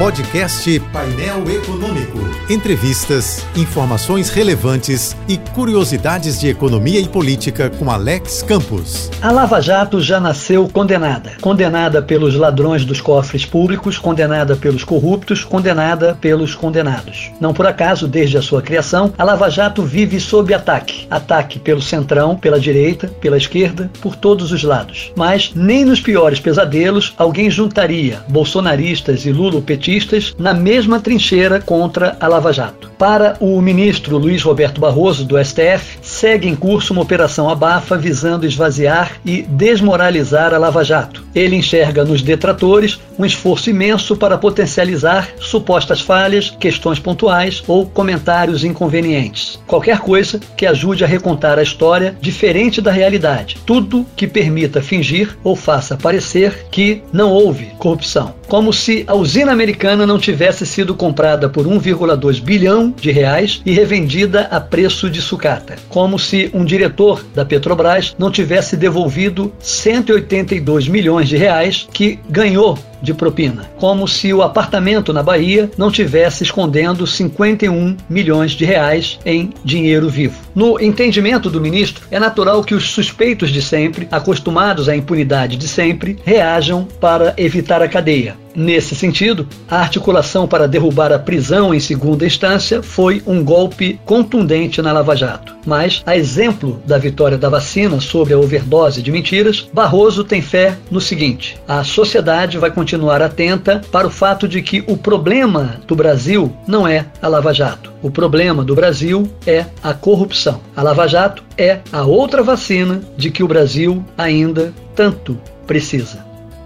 Podcast Painel Econômico. Entrevistas, informações relevantes e curiosidades de economia e política com Alex Campos. A Lava Jato já nasceu condenada. Condenada pelos ladrões dos cofres públicos, condenada pelos corruptos, condenada pelos condenados. Não por acaso, desde a sua criação, a Lava Jato vive sob ataque. Ataque pelo centrão, pela direita, pela esquerda, por todos os lados. Mas nem nos piores pesadelos alguém juntaria bolsonaristas e lulopetistas na mesma trincheira contra a Lava Jato. Para o ministro Luiz Roberto Barroso, do STF, segue em curso uma operação abafa visando esvaziar e desmoralizar a Lava Jato. Ele enxerga nos detratores um esforço imenso para potencializar supostas falhas, questões pontuais ou comentários inconvenientes. Qualquer coisa que ajude a recontar a história diferente da realidade. Tudo que permita fingir ou faça parecer que não houve corrupção. Como se a usina americana não tivesse sido comprada por 1,2 bilhão de reais e revendida a preço de sucata. Como se um diretor da Petrobras não tivesse devolvido 182 milhões de reais que ganhou de propina, como se o apartamento na Bahia não tivesse escondendo 51 milhões de reais em dinheiro vivo. No entendimento do ministro, é natural que os suspeitos de sempre, acostumados à impunidade de sempre, reajam para evitar a cadeia. Nesse sentido, a articulação para derrubar a prisão em segunda instância foi um golpe contundente na Lava Jato. Mas, a exemplo da vitória da vacina sobre a overdose de mentiras, Barroso tem fé no seguinte: a sociedade vai continuar atenta para o fato de que o problema do Brasil não é a Lava Jato. O problema do Brasil é a corrupção. A Lava Jato é a outra vacina de que o Brasil ainda tanto precisa.